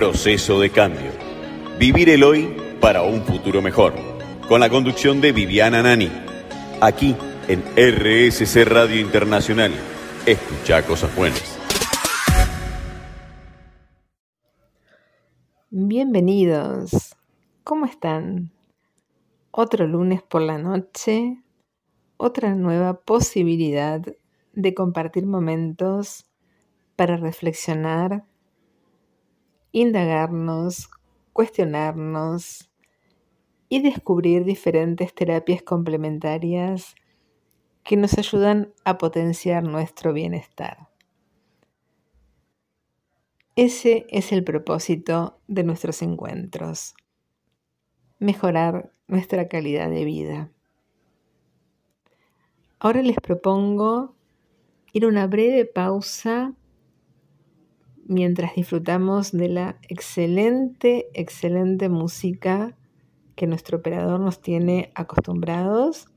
Proceso de cambio. Vivir el hoy para un futuro mejor. Con la conducción de Viviana Nani. Aquí en RSC Radio Internacional. Escucha cosas buenas. Bienvenidos. ¿Cómo están? Otro lunes por la noche, otra nueva posibilidad de compartir momentos para reflexionar, indagarnos, cuestionarnos y descubrir diferentes terapias complementarias que nos ayudan a potenciar nuestro bienestar. Ese es el propósito de nuestros encuentros, mejorar nuestra calidad de vida. Ahora les propongo ir a una breve pausa mientras disfrutamos de la excelente, excelente música que nuestro operador nos tiene acostumbrados.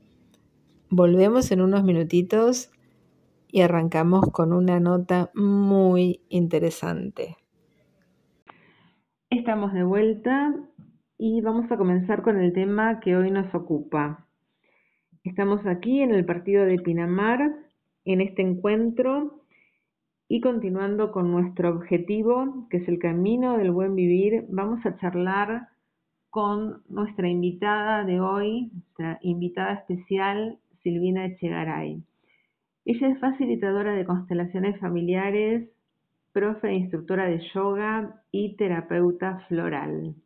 Volvemos en unos minutitos y arrancamos con una nota muy interesante. Estamos de vuelta y vamos a comenzar con el tema que hoy nos ocupa. Estamos aquí en el partido de Pinamar, en este encuentro y continuando con nuestro objetivo, que es el camino del buen vivir, vamos a charlar con nuestra invitada de hoy, nuestra invitada especial, Silvina Echegaray. Ella es facilitadora de constelaciones familiares, profe e instructora de yoga y terapeuta floral.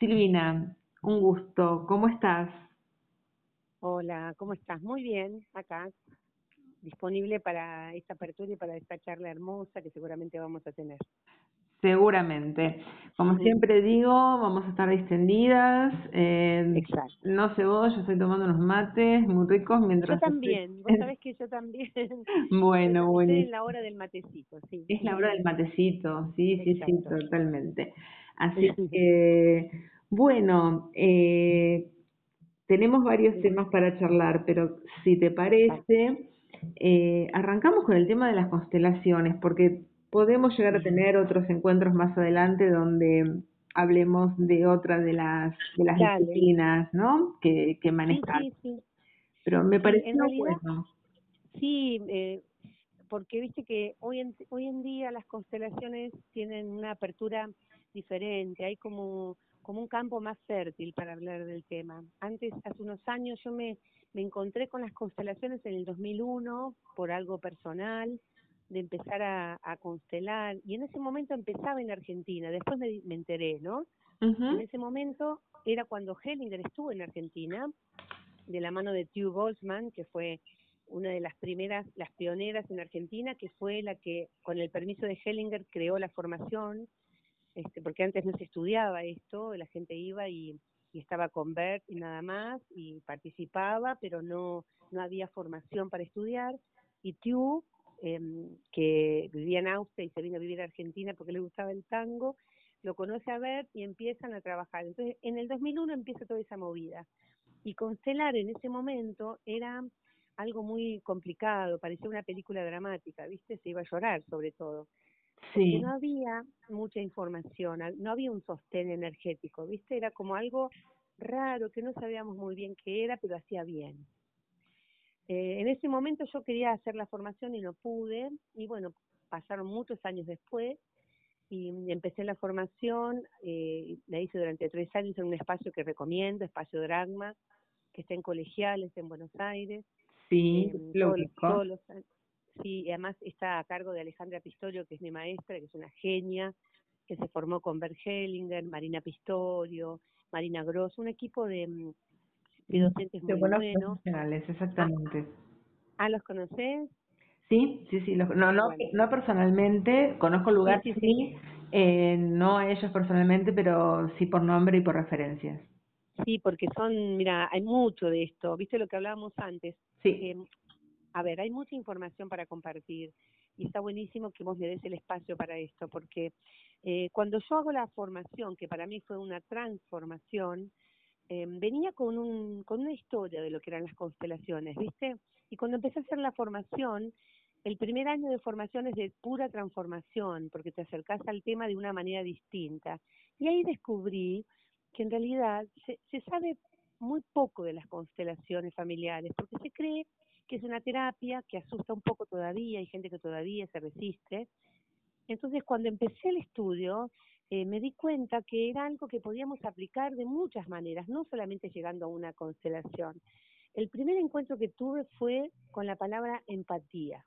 Silvina, un gusto. ¿Cómo estás? Hola, ¿cómo estás? Muy bien, acá, disponible para esta apertura y para esta charla hermosa que seguramente vamos a tener. Seguramente. Como siempre digo, vamos a estar distendidas. Eh, Exacto. No sé vos, yo estoy tomando unos mates muy ricos mientras... Yo también, vos sabés que yo también. bueno, bueno. Estoy en la hora del matecito, sí. Es la hora del matecito, sí, sí, sí, totalmente. Así que, bueno, eh, tenemos varios temas para charlar, pero si te parece, eh, arrancamos con el tema de las constelaciones, porque podemos llegar a tener otros encuentros más adelante donde hablemos de otra de las de las Dale. disciplinas, ¿no? Que, que Sí, manejas. sí, sí. Pero me pareció realidad- bueno. Sí, eh, porque viste que hoy en, hoy en día las constelaciones tienen una apertura diferente, hay como, como un campo más fértil para hablar del tema. Antes, hace unos años, yo me, me encontré con las constelaciones en el 2001 por algo personal, de empezar a, a constelar, y en ese momento empezaba en Argentina, después me, me enteré, ¿no? En ese momento era cuando Hellinger estuvo en Argentina, de la mano de Tew Boltzmann, que fue una de las primeras, las pioneras en Argentina, que fue la que, con el permiso de Hellinger, creó la formación, este, porque antes no se estudiaba esto, la gente iba y, y estaba con Bert y nada más, y participaba, pero no, no había formación para estudiar, y Tew, em, que vivía en Austria y se vino a vivir a Argentina porque le gustaba el tango, lo conoce a Bert y empiezan a trabajar. Entonces, en el 2001 empieza toda esa movida. Y constelar en ese momento era algo muy complicado, parecía una película dramática, ¿viste? Se iba a llorar sobre todo. Sí. no había mucha información, no había un sostén energético, ¿viste? Era como algo raro que no sabíamos muy bien qué era, pero hacía bien. Eh, en ese momento yo quería hacer la formación y no pude, y bueno, pasaron muchos años después y empecé la formación, eh, la hice durante tres años en un espacio que recomiendo, Espacio Dragma, que está en Colegiales, en Buenos Aires. Sí, eh, lo todos- todos los. Sí, y además está a cargo de Alejandra Pistorio, que es mi maestra, que es una genia, que se formó con Bert Hellinger, Marina Pistorio, Marina Gross, un equipo de, mm, de docentes De muy buenos exactamente. Ah, ¿los conocés? Sí, sí, sí. los- no, no, Bueno. no personalmente, conozco el lugar, sí, sí, sí. eh, no a ellos personalmente, pero sí por nombre y por referencias. Sí, porque son, mira, hay mucho de esto, ¿viste lo que hablábamos antes? Sí, que, a ver, hay mucha información para compartir y está buenísimo que vos le des el espacio para esto, porque eh, cuando yo hago la formación, que para mí fue una transformación, eh, venía con, un, con una historia de lo que eran las constelaciones, ¿viste? Y cuando empecé a hacer la formación, el primer año de formación es de pura transformación, porque te acercás al tema de una manera distinta. Y ahí descubrí que en realidad se, se sabe muy poco de las constelaciones familiares, porque se cree que es una terapia que asusta un poco todavía, hay gente que todavía se resiste. Entonces, cuando empecé el estudio, eh, me di cuenta que era algo que podíamos aplicar de muchas maneras, no solamente llegando a una constelación. El primer encuentro que tuve fue con la palabra empatía.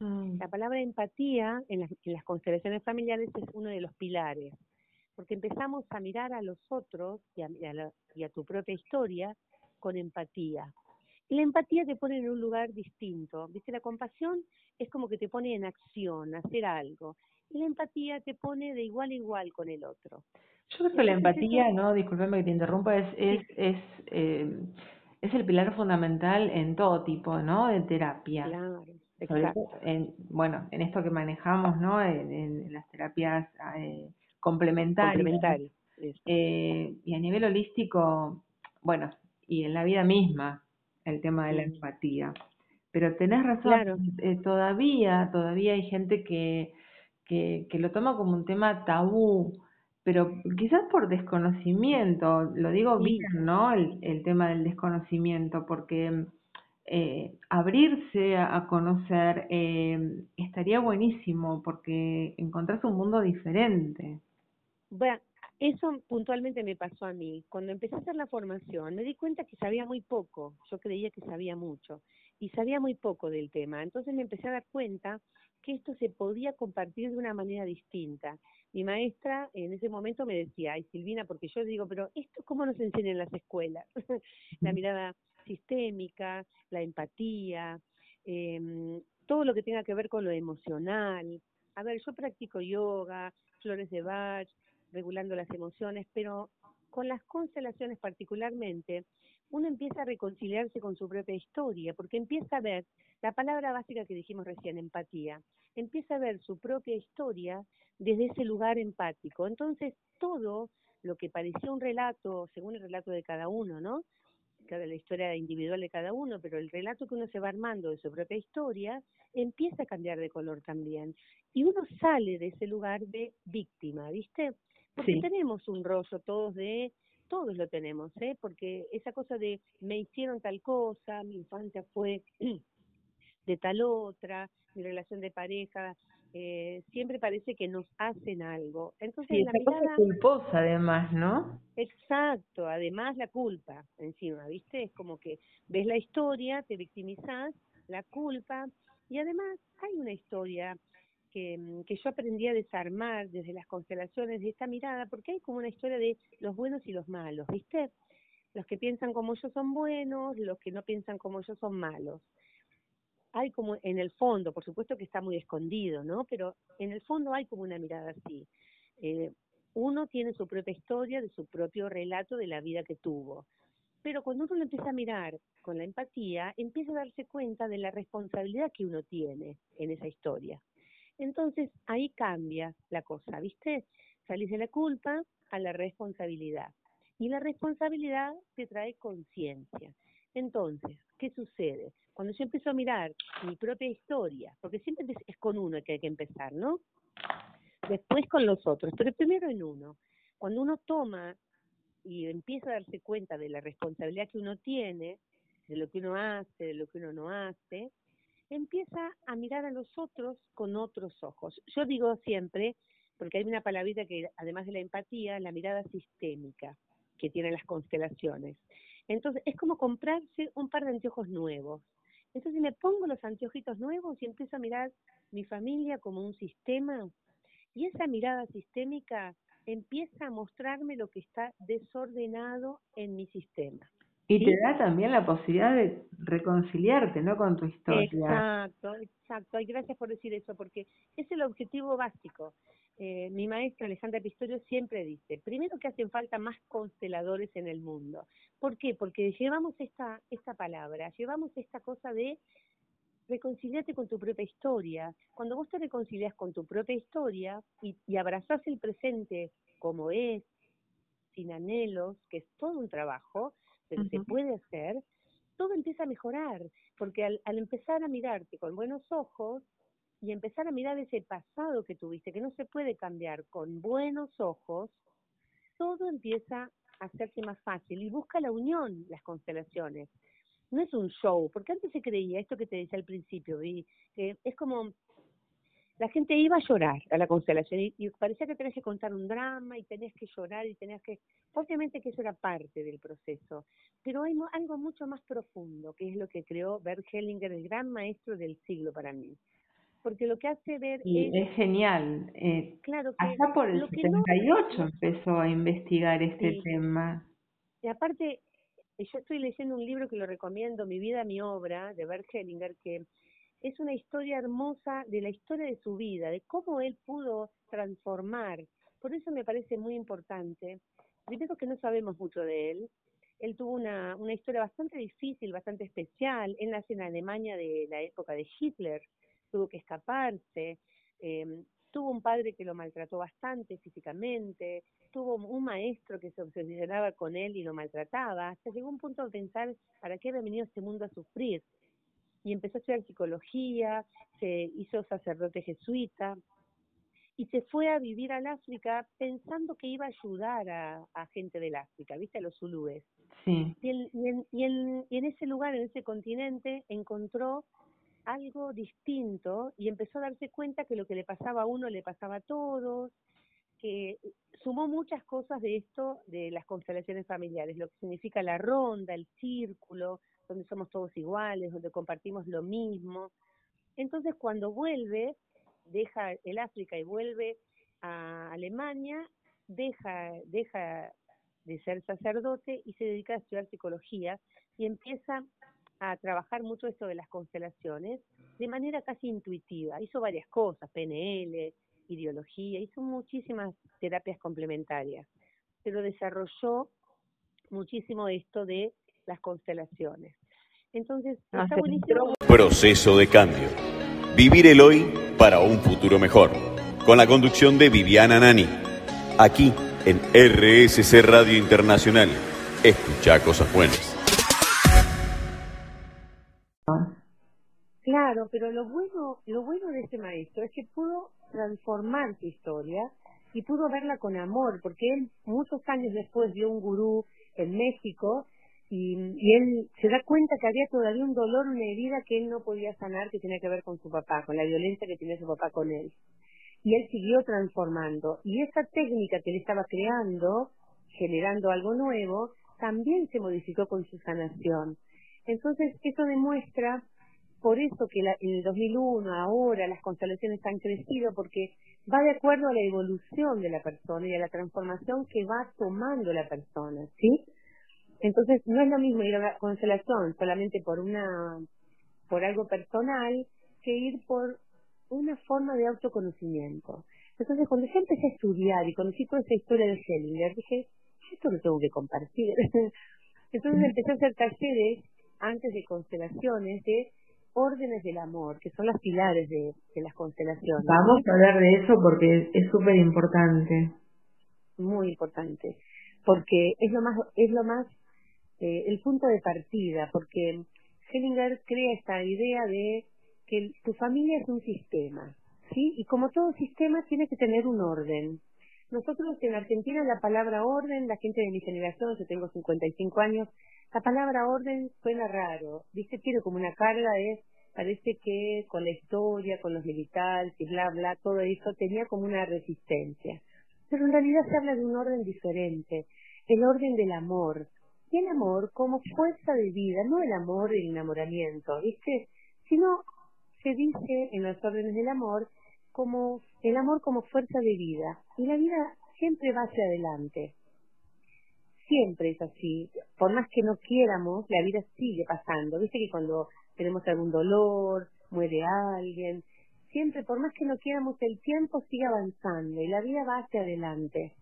Mm. La palabra empatía en las, constelaciones familiares es uno de los pilares, porque empezamos a mirar a los otros y a, tu propia historia con empatía. Y la empatía te pone en un lugar distinto. ¿Viste? La compasión es como que te pone en acción, hacer algo la empatía te pone de igual a igual con el otro. Yo creo que la empatía, ¿no? Disculpame que te interrumpa, es, es, es, eh, es el pilar fundamental en todo tipo, ¿no? De terapia. Claro, exacto. En, bueno, en esto que manejamos, ¿no? En, las terapias eh, complementarias. Complementarias. Eh, y a nivel holístico, bueno, y en la vida misma, el tema de la empatía. Pero tenés razón, eh, todavía, todavía hay gente que que, lo toma como un tema tabú, pero quizás por desconocimiento, lo digo bien, ¿no? El, tema del desconocimiento, porque eh, abrirse a, conocer eh, estaría buenísimo, porque encontrás un mundo diferente. Bueno, eso puntualmente me pasó a mí. Cuando empecé a hacer la formación, me di cuenta que sabía muy poco. Yo creía que sabía mucho y sabía muy poco del tema. Entonces me empecé a dar cuenta que esto se podía compartir de una manera distinta. Mi maestra en ese momento me decía, ay Silvina, porque yo digo, pero esto cómo nos enseñan en las escuelas? la mirada sistémica, la empatía, em, todo lo que tenga que ver con lo emocional. A ver, yo practico yoga, flores de Bach, regulando las emociones, pero con las constelaciones particularmente, uno empieza a reconciliarse con su propia historia, porque empieza a ver la palabra básica que dijimos recién, empatía, empieza a ver su propia historia desde ese lugar empático. Entonces, todo lo que parecía un relato, según el relato de cada uno, ¿no? Cada la historia individual de cada uno, pero el relato que uno se va armando de su propia historia empieza a cambiar de color también. Y uno sale de ese lugar de víctima, ¿viste? Porque tenemos un rollo todos de todos lo tenemos, ¿eh? porque esa cosa de me hicieron tal cosa, mi infancia fue de tal otra, mi relación de pareja, eh, siempre parece que nos hacen algo. Entonces, la mirada, culposa además, ¿no? Exacto, además la culpa encima, ¿viste? Es como que ves la historia, te victimizás, la culpa, y además hay una historia Mm, que, yo aprendí a desarmar desde las constelaciones de esta mirada, porque hay como una historia de los buenos y los malos, ¿viste? Los que piensan como yo son buenos, los que no piensan como yo son malos. Hay como en el fondo, por supuesto que está muy escondido, ¿no? Pero en el fondo hay como una mirada así. Eh, uno tiene su propia historia, de su propio relato de la vida que tuvo. Pero cuando uno lo empieza a mirar con la empatía, empieza a darse cuenta de la responsabilidad que uno tiene en esa historia. Entonces ahí cambia la cosa, ¿viste? Salís de la culpa a la responsabilidad. Y la responsabilidad te trae conciencia. Entonces, ¿qué sucede? Cuando yo empiezo a mirar mi propia historia, porque siempre es con uno que hay que empezar, ¿no? Después con los otros, pero primero en uno. Cuando uno toma y empieza a darse cuenta de la responsabilidad que uno tiene, de lo que uno hace, de lo que uno no hace, empieza a mirar a los otros con otros ojos. Yo digo siempre, porque hay una palabrita que además de la empatía, la mirada sistémica que tienen las constelaciones. Entonces, es como comprarse un par de anteojos nuevos. Entonces me pongo los anteojitos nuevos y empiezo a mirar mi familia como un sistema y esa mirada sistémica empieza a mostrarme lo que está desordenado en mi sistema. Y te da también la posibilidad de reconciliarte, ¿no? Con tu historia. Exacto, exacto. Y gracias por decir eso, porque es el objetivo básico. Eh, mi maestra Alejandra Pistorio siempre dice, primero que hacen falta más consteladores en el mundo. ¿Por qué? Porque llevamos esta, esta palabra, llevamos esta cosa de reconciliarte con tu propia historia. Cuando vos te reconcilias con tu propia historia y, y abrazás el presente como es, sin anhelos, que es todo un trabajo, pero se puede hacer, todo empieza a mejorar, porque al, al empezar a mirarte con buenos ojos y empezar a mirar ese pasado que tuviste, que no se puede cambiar con buenos ojos, todo empieza a hacerse más fácil y busca la unión, las constelaciones. No es un show, porque antes se creía esto que te decía al principio, y que es como la gente iba a llorar a la constelación y, parecía que tenías que contar un drama y tenías que llorar y tenías que... Obviamente que eso era parte del proceso, pero hay algo mucho más profundo, que es lo que creó Bert Hellinger, el gran maestro del siglo para mí. Porque lo que hace ver y es... genial. Eh, claro que... Hasta por el 78 empezó a investigar este tema. Y aparte, yo estoy leyendo un libro que lo recomiendo, Mi vida, mi obra, de Bert Hellinger, que es una historia hermosa de la historia de su vida, de cómo él pudo transformar. Por eso me parece muy importante. Primero que no sabemos mucho de él. Él tuvo una, historia bastante difícil, bastante especial. Él nace en Alemania de la época de Hitler, tuvo que escaparse. Eh, tuvo un padre que lo maltrató bastante físicamente, tuvo un maestro que se obsesionaba con él y lo maltrataba, hasta llegó un punto de pensar, ¿para qué había venido este mundo a sufrir? Y empezó a estudiar psicología, se hizo sacerdote jesuita y se fue a vivir al África pensando que iba a ayudar a, gente del África, ¿viste? A los zulúes. Sí. Y, en, y, en, y en ese lugar, en ese continente, encontró algo distinto y empezó a darse cuenta que lo que le pasaba a uno le pasaba a todos, que sumó muchas cosas de esto, de las constelaciones familiares, lo que significa la ronda, el círculo, donde somos todos iguales, donde compartimos lo mismo. Entonces, cuando vuelve, deja el África y vuelve a Alemania, deja, deja de ser sacerdote y se dedica a estudiar psicología y empieza a trabajar mucho esto de las constelaciones de manera casi intuitiva. Hizo varias cosas, PNL, ideología, hizo muchísimas terapias complementarias, pero desarrolló muchísimo esto de las constelaciones. Entonces, ah, está buenísimo. Proceso de cambio. Vivir el hoy para un futuro mejor. Con la conducción de Viviana Nani. Aquí en RSC Radio Internacional. Escucha cosas buenas. Claro, pero lo bueno, lo bueno de este maestro es que pudo transformar su historia y pudo verla con amor, porque él muchos años después vio un gurú en México y, él se da cuenta que había todavía un dolor, una herida que él no podía sanar que tenía que ver con su papá, con la violencia que tenía su papá con él. Y él siguió transformando. Y esa técnica que él estaba creando, generando algo nuevo, también se modificó con su sanación. Entonces, eso demuestra, por eso que en el 2001, ahora, las constelaciones han crecido, porque va de acuerdo a la evolución de la persona y a la transformación que va tomando la persona, ¿sí? Entonces, no es lo mismo ir a la constelación solamente por una por algo personal que ir por una forma de autoconocimiento. Entonces, cuando yo empecé a estudiar y conocí toda esa historia de Hellinger, dije, esto lo tengo que compartir. Entonces empecé a hacer talleres antes de constelaciones de órdenes del amor, que son las pilares de, de las constelaciones. Vamos a hablar de eso porque es súper importante. Muy importante, porque es lo más, es lo más eh, el punto de partida, porque Hellinger crea esta idea de que tu familia es un sistema, ¿sí? Y como todo sistema tiene que tener un orden. Nosotros en Argentina la palabra orden, la gente de mi generación, yo tengo 55 años, la palabra orden suena raro, ¿viste? Tiene como una carga de, parece que con la historia, con los militares y bla, bla, todo eso tenía como una resistencia. Pero en realidad se habla de un orden diferente, el orden del amor, el amor como fuerza de vida, no el amor del enamoramiento, ¿viste? Sino se dice en las órdenes del amor como el amor como fuerza de vida. Y la vida siempre va hacia adelante. Siempre es así. Por más que no quieramos, la vida sigue pasando. Viste que cuando tenemos algún dolor, muere alguien, siempre, por más que no quieramos, el tiempo sigue avanzando y la vida va hacia adelante.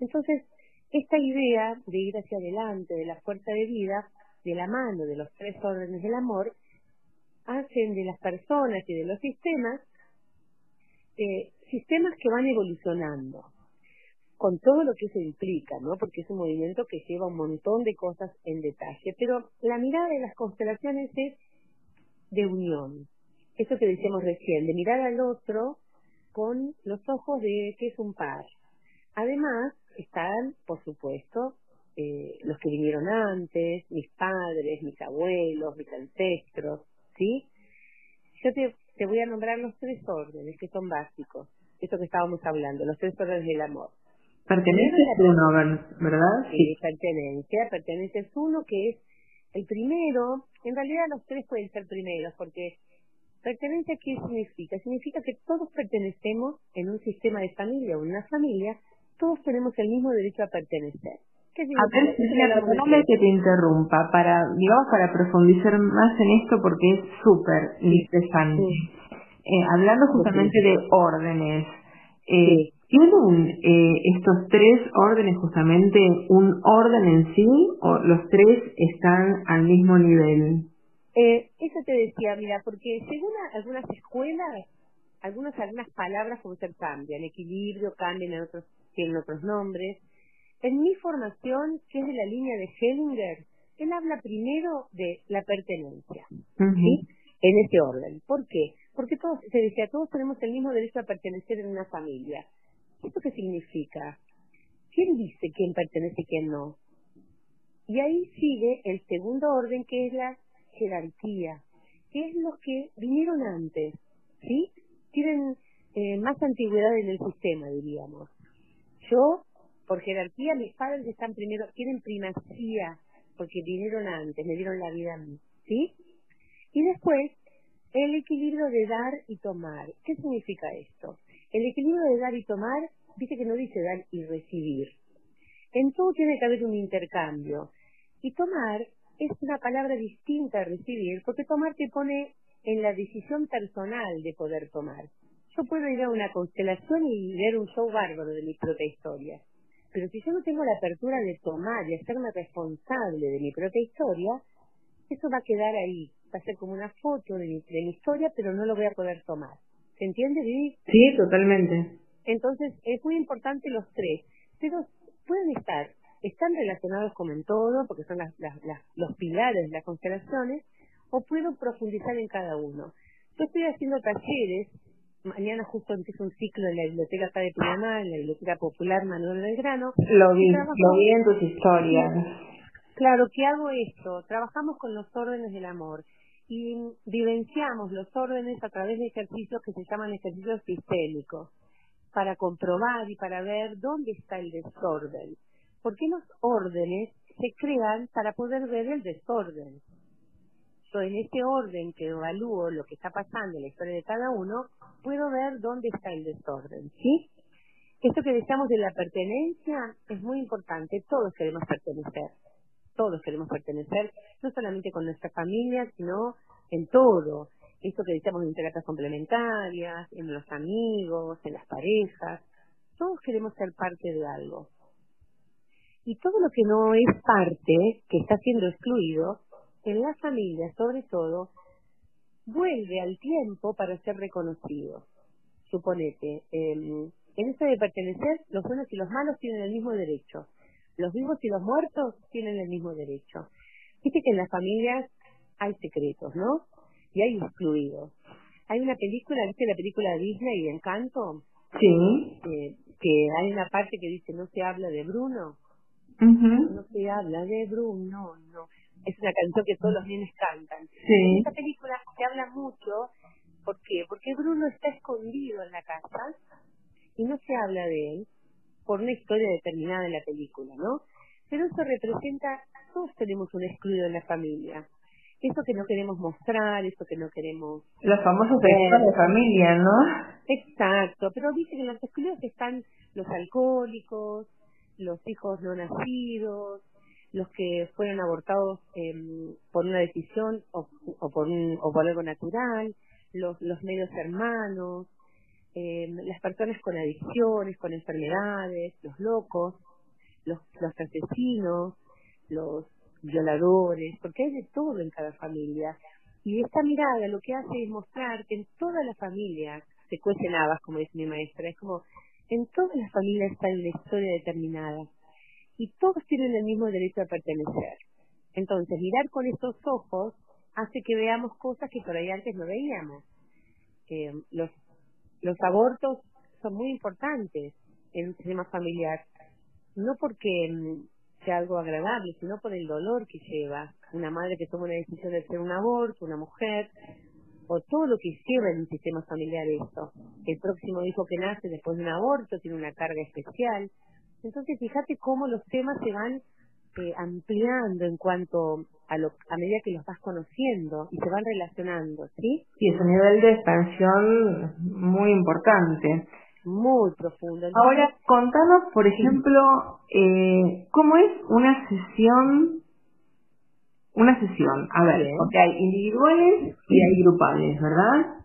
Entonces, esta idea de ir hacia adelante, de la fuerza de vida, de la mano de los tres órdenes del amor, hacen de las personas y de los sistemas eh, sistemas que van evolucionando. con todo lo que eso implica, ¿no? Porque es un movimiento que lleva un montón de cosas en detalle. Pero la mirada de las constelaciones es de unión. Eso que decíamos recién, de mirar al otro con los ojos de que es un par. Además, están, por supuesto, eh, los que vinieron antes, mis padres, mis abuelos, mis ancestros, ¿sí? Yo te, te voy a nombrar los tres órdenes que son básicos, eso que estábamos hablando, los tres órdenes del amor. Pertenencia es uno, ¿verdad? Sí, pertenencia, pertenencia es uno que es el primero, en realidad los tres pueden ser primeros, porque pertenencia, ¿qué significa? Significa que todos pertenecemos en un sistema de familia una familia, todos tenemos el mismo derecho a pertenecer. A ver, perdóname que te interrumpa, para, digamos, para profundizar más en esto porque es súper interesante. Eh, hablando justamente de órdenes, eh, ¿tienen eh, estos tres órdenes justamente un orden en sí o los tres están al mismo nivel? Eh, eso te decía, mira, porque según algunas escuelas, algunas algunas palabras como ser cambian, equilibrio, cambian en otros, tienen otros nombres. En mi formación, que es de la línea de Hellinger, él habla primero de la pertenencia, ¿sí? En ese orden. ¿Por qué? Porque todos, se decía, todos tenemos el mismo derecho a pertenecer en una familia. ¿Esto qué significa? ¿Quién dice quién pertenece y quién no? Y ahí sigue el segundo orden, que es la jerarquía, que es los que vinieron antes, ¿sí? Tienen eh, más antigüedad en el sistema, diríamos. Yo, por jerarquía, mis padres están primero, tienen primacía, porque vinieron antes, me dieron la vida a mí, ¿sí? Y después, el equilibrio de dar y tomar. ¿Qué significa esto? El equilibrio de dar y tomar, dice que no dice dar y recibir. En todo tiene que haber un intercambio. Y tomar es una palabra distinta a recibir, porque tomar te pone en la decisión personal de poder tomar. Yo puedo ir a una constelación y ver un show bárbaro de mi propia historia, pero si yo no tengo la apertura de tomar y hacerme responsable de mi propia historia, eso va a quedar ahí, va a ser como una foto de mi, de mi historia, pero no lo voy a poder tomar. ¿Se entiende, Vivi? Sí, totalmente. Entonces, es muy importante los tres, pero pueden estar están relacionados como en todo, porque son las, los pilares de las constelaciones, o puedo profundizar en cada uno. Yo estoy haciendo talleres, mañana justo empiezo un ciclo en la biblioteca acá de Pinamar, en la biblioteca popular Manuel Belgrano. Lo vi, lo vi en tus historias. Claro, ¿qué hago esto? Trabajamos con los órdenes del amor y vivenciamos los órdenes a través de ejercicios que se llaman ejercicios sistémicos para comprobar y para ver dónde está el desorden qué los órdenes se crean para poder ver el desorden. En este orden que evalúo lo que está pasando en la historia de cada uno, puedo ver dónde está el desorden, ¿sí? Esto que decíamos de la pertenencia es muy importante, todos queremos pertenecer, todos queremos pertenecer, no solamente con nuestra familia, sino en todo. Esto que decíamos de interacciones complementarias, en los amigos, en las parejas, todos queremos ser parte de algo. Y todo lo que no es parte, que está siendo excluido, en la familia sobre todo, vuelve al tiempo para ser reconocido. Suponete, en esto de pertenecer, los buenos y los malos tienen el mismo derecho. Los vivos y los muertos tienen el mismo derecho. Viste que en las familias hay secretos, ¿no? Y hay excluidos. Hay una película, ¿viste la película de Disney, Encanto? Sí. Eh, que hay una parte que dice, no se habla de Bruno. No se habla de Bruno, no. Es una canción que todos los niños cantan. En esta película se habla mucho, ¿por qué? Porque Bruno está escondido en la casa y no se habla de él por una historia determinada en la película, ¿no? Pero eso representa, todos tenemos un excluido en la familia. Eso que no queremos mostrar, eso que no queremos... Los famosos excluidos de familia, ¿no? Exacto, pero dice que en los excluidos están los alcohólicos, los hijos no nacidos, los que fueron abortados eh, por una decisión o, o, por un, o por algo natural, los, los medios hermanos, eh, las personas con adicciones, con enfermedades, los locos, los, los asesinos, los violadores, porque hay de todo en cada familia. Y esta mirada lo que hace es mostrar que en todas las familias se cuecen habas, como dice mi maestra. Es como En todas las familias está una historia determinada y todos tienen el mismo derecho a pertenecer. Entonces, mirar con estos ojos hace que veamos cosas que por ahí antes no veíamos. Eh, los, abortos son muy importantes en un sistema familiar, no porque mm, sea algo agradable, sino por el dolor que lleva una madre que toma una decisión de hacer un aborto, una mujer, o todo lo que lleva en un sistema familiar esto. El próximo hijo que nace después de un aborto tiene una carga especial. Entonces, fíjate cómo los temas se van eh, ampliando en cuanto a, lo, a medida que los vas conociendo y se van relacionando, ¿sí? Sí, es un nivel de expansión muy importante. Muy profundo. Ahora, contanos, por ejemplo, eh, ¿cómo es una sesión? Una sesión, a ver, porque hay individuales y hay grupales, ¿verdad?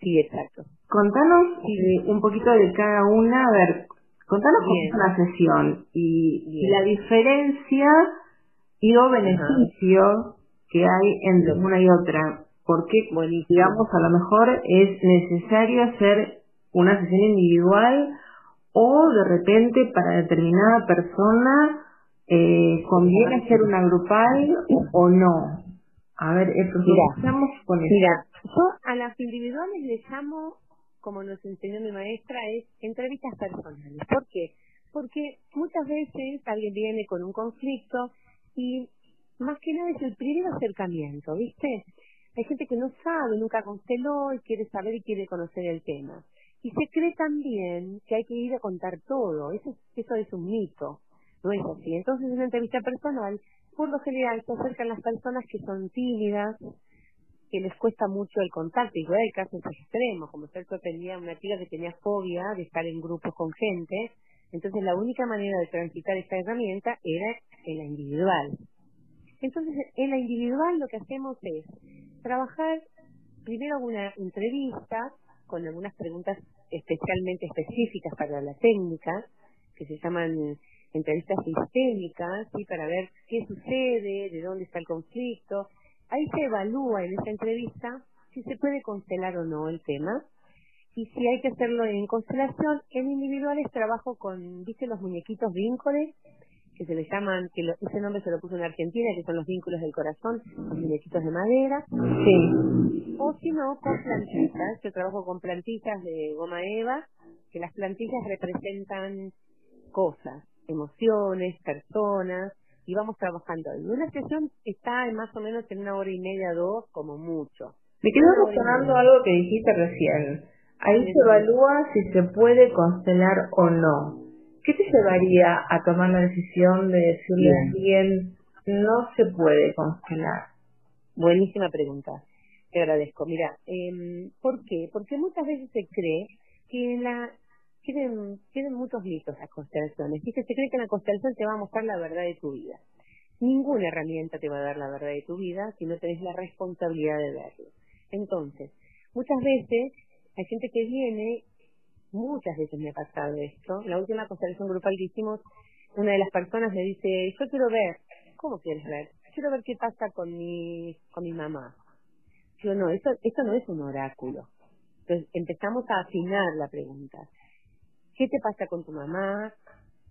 Sí, exacto. Contanos eh, un poquito de cada una, a ver, Contanos cómo es una sesión y, la diferencia y o beneficio que hay entre una y otra. Porque, digamos, a lo mejor es necesario hacer una sesión individual o de repente para determinada persona eh, conviene hacer una grupal o no. A ver, esto mira, con Mira, yo a las individuales les llamo como nos enseñó mi maestra, es entrevistas personales. ¿Por qué? Porque muchas veces alguien viene con un conflicto y más que nada es el primer acercamiento, ¿viste? Hay gente que no sabe, nunca consteló y quiere saber y quiere conocer el tema. Y se cree también que hay que ir a contar todo. Eso, eso es un mito. No es así. Entonces, en una entrevista personal, por lo general se acercan las personas que son tímidas, que les cuesta mucho el contacto, igual hay casos extremos, como que tenía una tía que tenía fobia de estar en grupos con gente, entonces la única manera de transitar esta herramienta era en la individual. Entonces, en la individual lo que hacemos es trabajar primero una entrevista con algunas preguntas especialmente específicas para la técnica, que se llaman entrevistas sistémicas, ¿sí? para ver qué sucede, de dónde está el conflicto, Ahí se evalúa en esa entrevista si se puede constelar o no el tema. Y si hay que hacerlo en constelación, en individuales trabajo con, ¿viste los muñequitos vínculos? Que se les llaman, que ese nombre se lo puso en Argentina, que son los vínculos del corazón, los muñequitos de madera. Sí. O si no, con plantillas. Yo trabajo con plantillas de goma eva, que las plantillas representan cosas, emociones, personas, y vamos trabajando. Y una sesión está en más o menos en una hora y media, dos, como mucho. Me quedó resonando algo que dijiste recién. Ahí se evalúa si se puede constelar o no. ¿Qué te llevaría a tomar la decisión de decirle a alguien no se puede constelar? Buenísima pregunta. Te agradezco. Mira, eh, ¿por qué? Porque muchas veces se cree que la tienen, tienen muchos mitos las constelaciones. que se cree que la constelación te va a mostrar la verdad de tu vida. Ninguna herramienta te va a dar la verdad de tu vida si no tenés la responsabilidad de verlo. Entonces, muchas veces hay gente que viene, muchas veces me ha pasado esto. La última constelación grupal que hicimos, una de las personas me dice, yo quiero ver, ¿cómo quieres ver? Quiero ver qué pasa con mi, con mi mamá. Yo no, esto, esto no es un oráculo. Entonces empezamos a afinar la pregunta. ¿Qué te pasa con tu mamá?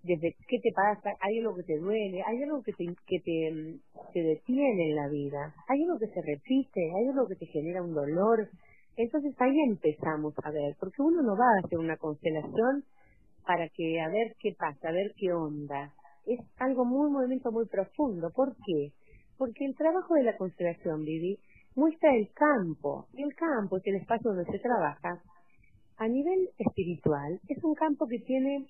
Desde qué te pasa, hay algo que te duele, hay algo que te, te detiene en la vida, hay algo que se repite, hay algo que te genera un dolor. Entonces ahí empezamos a ver, porque uno no va a hacer una constelación para que a ver qué pasa, a ver qué onda. Es algo muy, un movimiento muy profundo. ¿Por qué? Porque el trabajo de la constelación, Vivi, muestra el campo. Y el campo es el espacio donde se trabaja a nivel espiritual, es un campo que tiene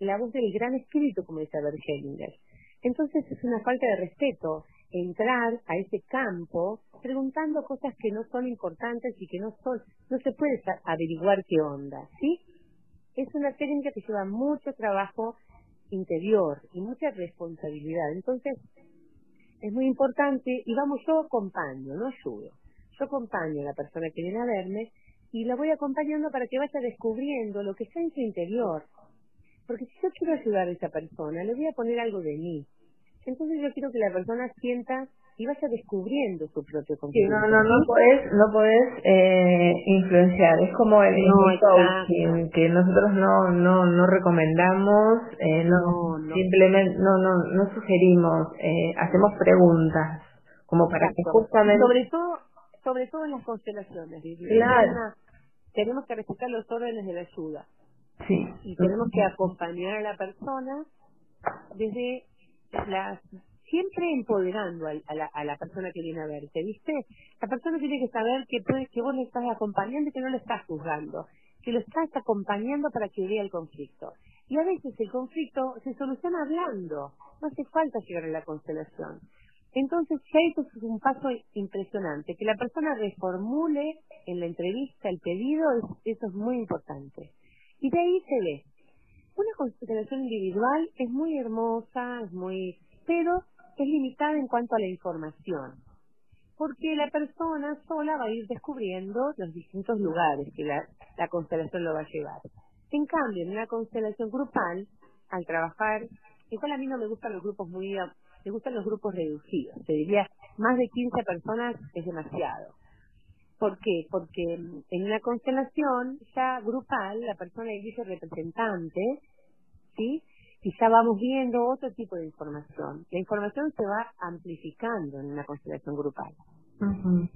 la voz del gran espíritu, como dice Albert Hellinger. Entonces es una falta de respeto entrar a ese campo preguntando cosas que no son importantes y que no son, no se puede averiguar qué onda, ¿sí? Es una técnica que lleva mucho trabajo interior y mucha responsabilidad. Entonces, es muy importante, y vamos, yo acompaño, no ayudo. Yo acompaño a la persona que viene a verme y la voy acompañando para que vaya descubriendo lo que está en su interior. Porque si yo quiero ayudar a esa persona, le voy a poner algo de mí. Entonces yo quiero que la persona sienta y vaya descubriendo su propio conflicto. Sí, no, no, no podés, no podés eh, influenciar. Es como el, coaching, que nosotros no, no, no recomendamos, eh, no, simplemente no, no, no sugerimos, eh, hacemos preguntas como para que justamente sobre todo sobre todo en las constelaciones claro tenemos que respetar los órdenes de la ayuda sí y tenemos que acompañar a la persona desde las siempre empoderando a, la, a la persona que viene a verte, ¿viste? La persona tiene que saber que, puede, que vos le estás acompañando y que no le estás juzgando, que lo estás acompañando para que vea el conflicto. Y a veces el conflicto se soluciona hablando, no hace falta llegar a la constelación. Entonces, ya eso es un paso impresionante. Que la persona reformule en la entrevista el pedido, eso es muy importante. Y de ahí se ve. Una constelación individual es muy hermosa, es muy, pero es limitada en cuanto a la información. Porque la persona sola va a ir descubriendo los distintos lugares que la, la constelación lo va a llevar. En cambio, en una constelación grupal, al trabajar, igual a mí no me gustan los grupos muy me gustan los grupos reducidos. Te diría, más de 15 personas es demasiado. ¿Por qué? Porque en una constelación ya grupal, la persona dice representante, ¿sí? Y ya vamos viendo otro tipo de información. La información se va amplificando en una constelación grupal.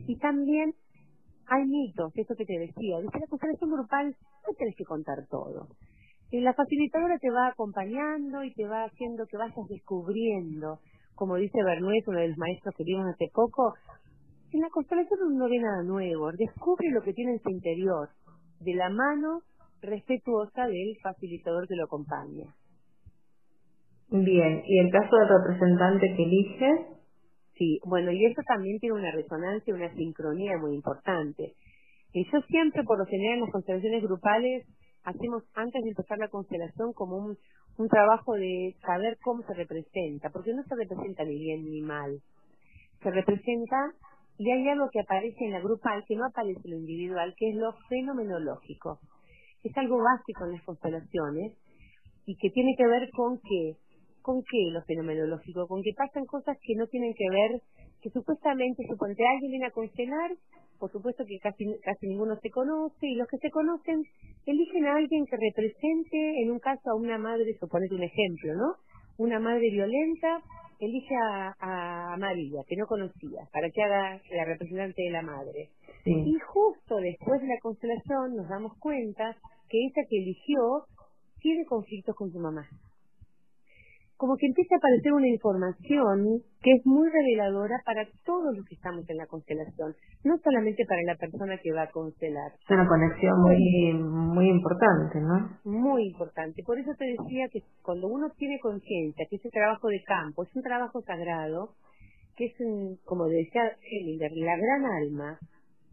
Y también hay mitos, eso que te decía. Dice, la constelación grupal no tienes que contar todo. Y la facilitadora te va acompañando y te va haciendo que vayas descubriendo como dice Bernuet, uno de los maestros que vimos hace poco, en la constelación no ve nada nuevo, descubre lo que tiene en su interior, de la mano respetuosa del facilitador que lo acompaña. Bien, ¿y el caso del representante que elige? Sí, bueno, y eso también tiene una resonancia, una sincronía muy importante. Y yo siempre, por lo general, en las constelaciones grupales, hacemos antes de empezar la constelación como un, un trabajo de saber cómo se representa, porque no se representa ni bien ni mal. Se representa y hay algo que aparece en la grupal que no aparece en lo individual, que es lo fenomenológico. Es algo básico en las constelaciones y que tiene que ver con qué, con qué lo fenomenológico, con que pasan cosas que no tienen que ver, que supuestamente, suponte alguien viene a constelar por supuesto que casi, casi ninguno se conoce, y los que se conocen eligen a alguien que represente, en un caso a una madre, suponete un ejemplo, ¿no? Una madre violenta elige a, a María, que no conocía, para que haga la representante de la madre. Y justo después de la constelación nos damos cuenta que esa que eligió tiene conflictos con su mamá como que empieza a aparecer una información que es muy reveladora para todos los que estamos en la constelación, no solamente para la persona que va a constelar. Es una conexión muy, muy importante, ¿no? Muy importante. Por eso te decía que cuando uno tiene conciencia que ese trabajo de campo es un trabajo sagrado, que es, como decía Hellinger, la gran alma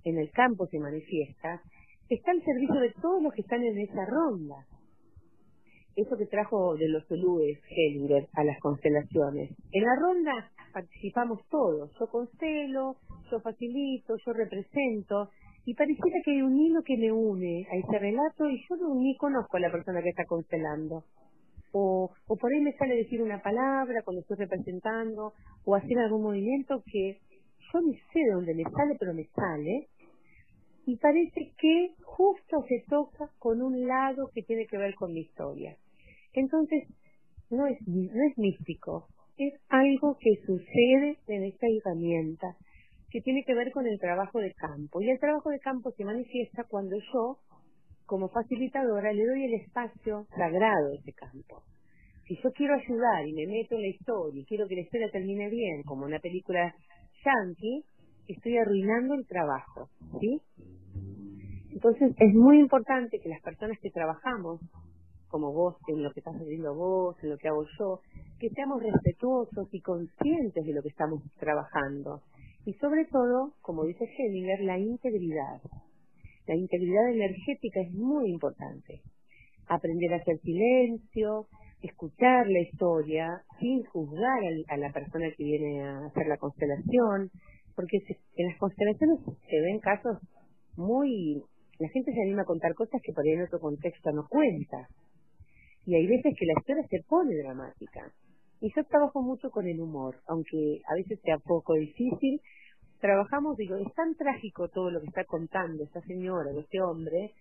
en el campo se manifiesta, está al servicio de todos los que están en esa ronda eso que trajo de los Solúes Hellinger a las constelaciones. En la ronda participamos todos. Yo constelo, yo facilito, yo represento. Y pareciera que hay un hilo que me une a ese relato y yo no, ni conozco a la persona que está constelando. O, o por ahí me sale decir una palabra cuando estoy representando, o hacer algún movimiento que yo ni sé de dónde me sale, pero me sale. Y parece que justo se toca con un lado que tiene que ver con mi historia. Entonces, no es, no es místico, es algo que sucede en esta herramienta, que tiene que ver con el trabajo de campo. Y el trabajo de campo se manifiesta cuando yo, como facilitadora, le doy el espacio sagrado a ese campo. Si yo quiero ayudar y me meto en la historia y quiero que la historia termine bien, como una película yankee, estoy arruinando el trabajo, ¿sí? Entonces es muy importante que las personas que trabajamos como vos, en lo que estás haciendo vos, en lo que hago yo, que seamos respetuosos y conscientes de lo que estamos trabajando. Y sobre todo, como dice Hellinger, la integridad. La integridad energética es muy importante. Aprender a hacer silencio, escuchar la historia sin juzgar a la persona que viene a hacer la constelación, porque en las constelaciones se ven casos muy... La gente se anima a contar cosas que por ahí en otro contexto no cuenta. Y hay veces que la historia se pone dramática. Y yo trabajo mucho con el humor, aunque a veces sea poco difícil. Trabajamos, digo, es tan trágico todo lo que está contando esta señora o este hombre,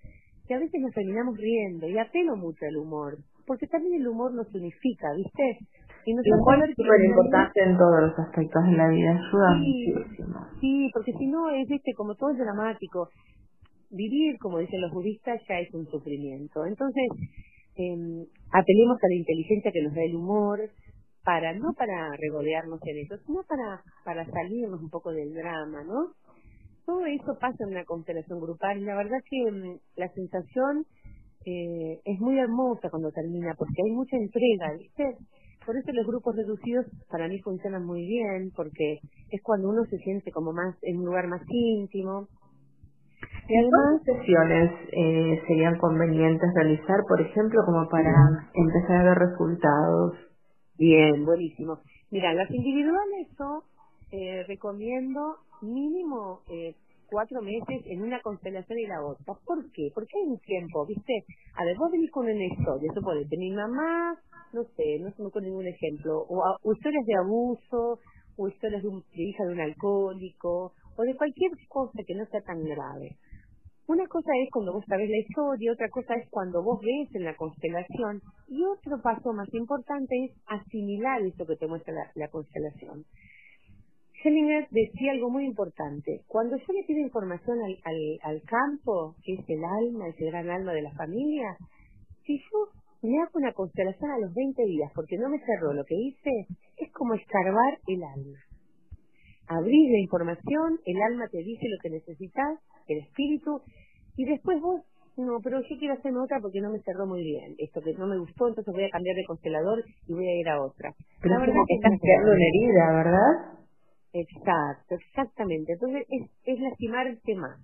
que a veces nos terminamos riendo y apelo mucho al humor, porque también el humor nos unifica, ¿viste? Y nos el humor es súper importante en todos los aspectos de la vida, ayuda sí, muchísimo. Sí, porque si no es, ¿viste? Como todo es dramático, vivir, como dicen los budistas, ya es un sufrimiento. Entonces, eh, apelemos a la inteligencia que nos da el humor, para no para regodearnos en eso, sino para, para salirnos un poco del drama, ¿no? Todo eso pasa en una constelación grupal y la verdad que mm, la sensación eh, es muy hermosa cuando termina porque hay mucha entrega, ¿viste? Por eso los grupos reducidos para mí funcionan muy bien porque es cuando uno se siente como más en un lugar más íntimo, ¿Y además sesiones eh, serían convenientes realizar, por ejemplo, como para empezar a ver resultados? Bien, buenísimo. Mira, las individuales yo eh, recomiendo mínimo eh, cuatro meses en una constelación y la otra. ¿Por qué? Porque hay un tiempo, ¿viste? A ver, vos venís con una historia, tener mi mamá, no sé, no se me ocurre ningún ejemplo, o, o historias de abuso, o historias de, un, de hija de un alcohólico, o de cualquier cosa que no sea tan grave. Una cosa es cuando vos sabés la historia, otra cosa es cuando vos ves en la constelación, y otro paso más importante es asimilar eso que te muestra la, constelación. Hellinger decía algo muy importante. Cuando yo le pido información al, al, al campo, que es el alma, ese gran alma de la familia, si yo me hago una constelación a los 20 días porque no me cerró lo que hice, es como escarbar el alma abrís la información, el alma te dice lo que necesitas, el espíritu, y después vos, no, pero yo quiero hacerme otra porque no me cerró muy bien, esto que no me gustó, entonces voy a cambiar de constelador y voy a ir a otra. Pero la verdad que estás creando una herida, ¿verdad? Exacto, exactamente. Entonces es, es lastimarte más.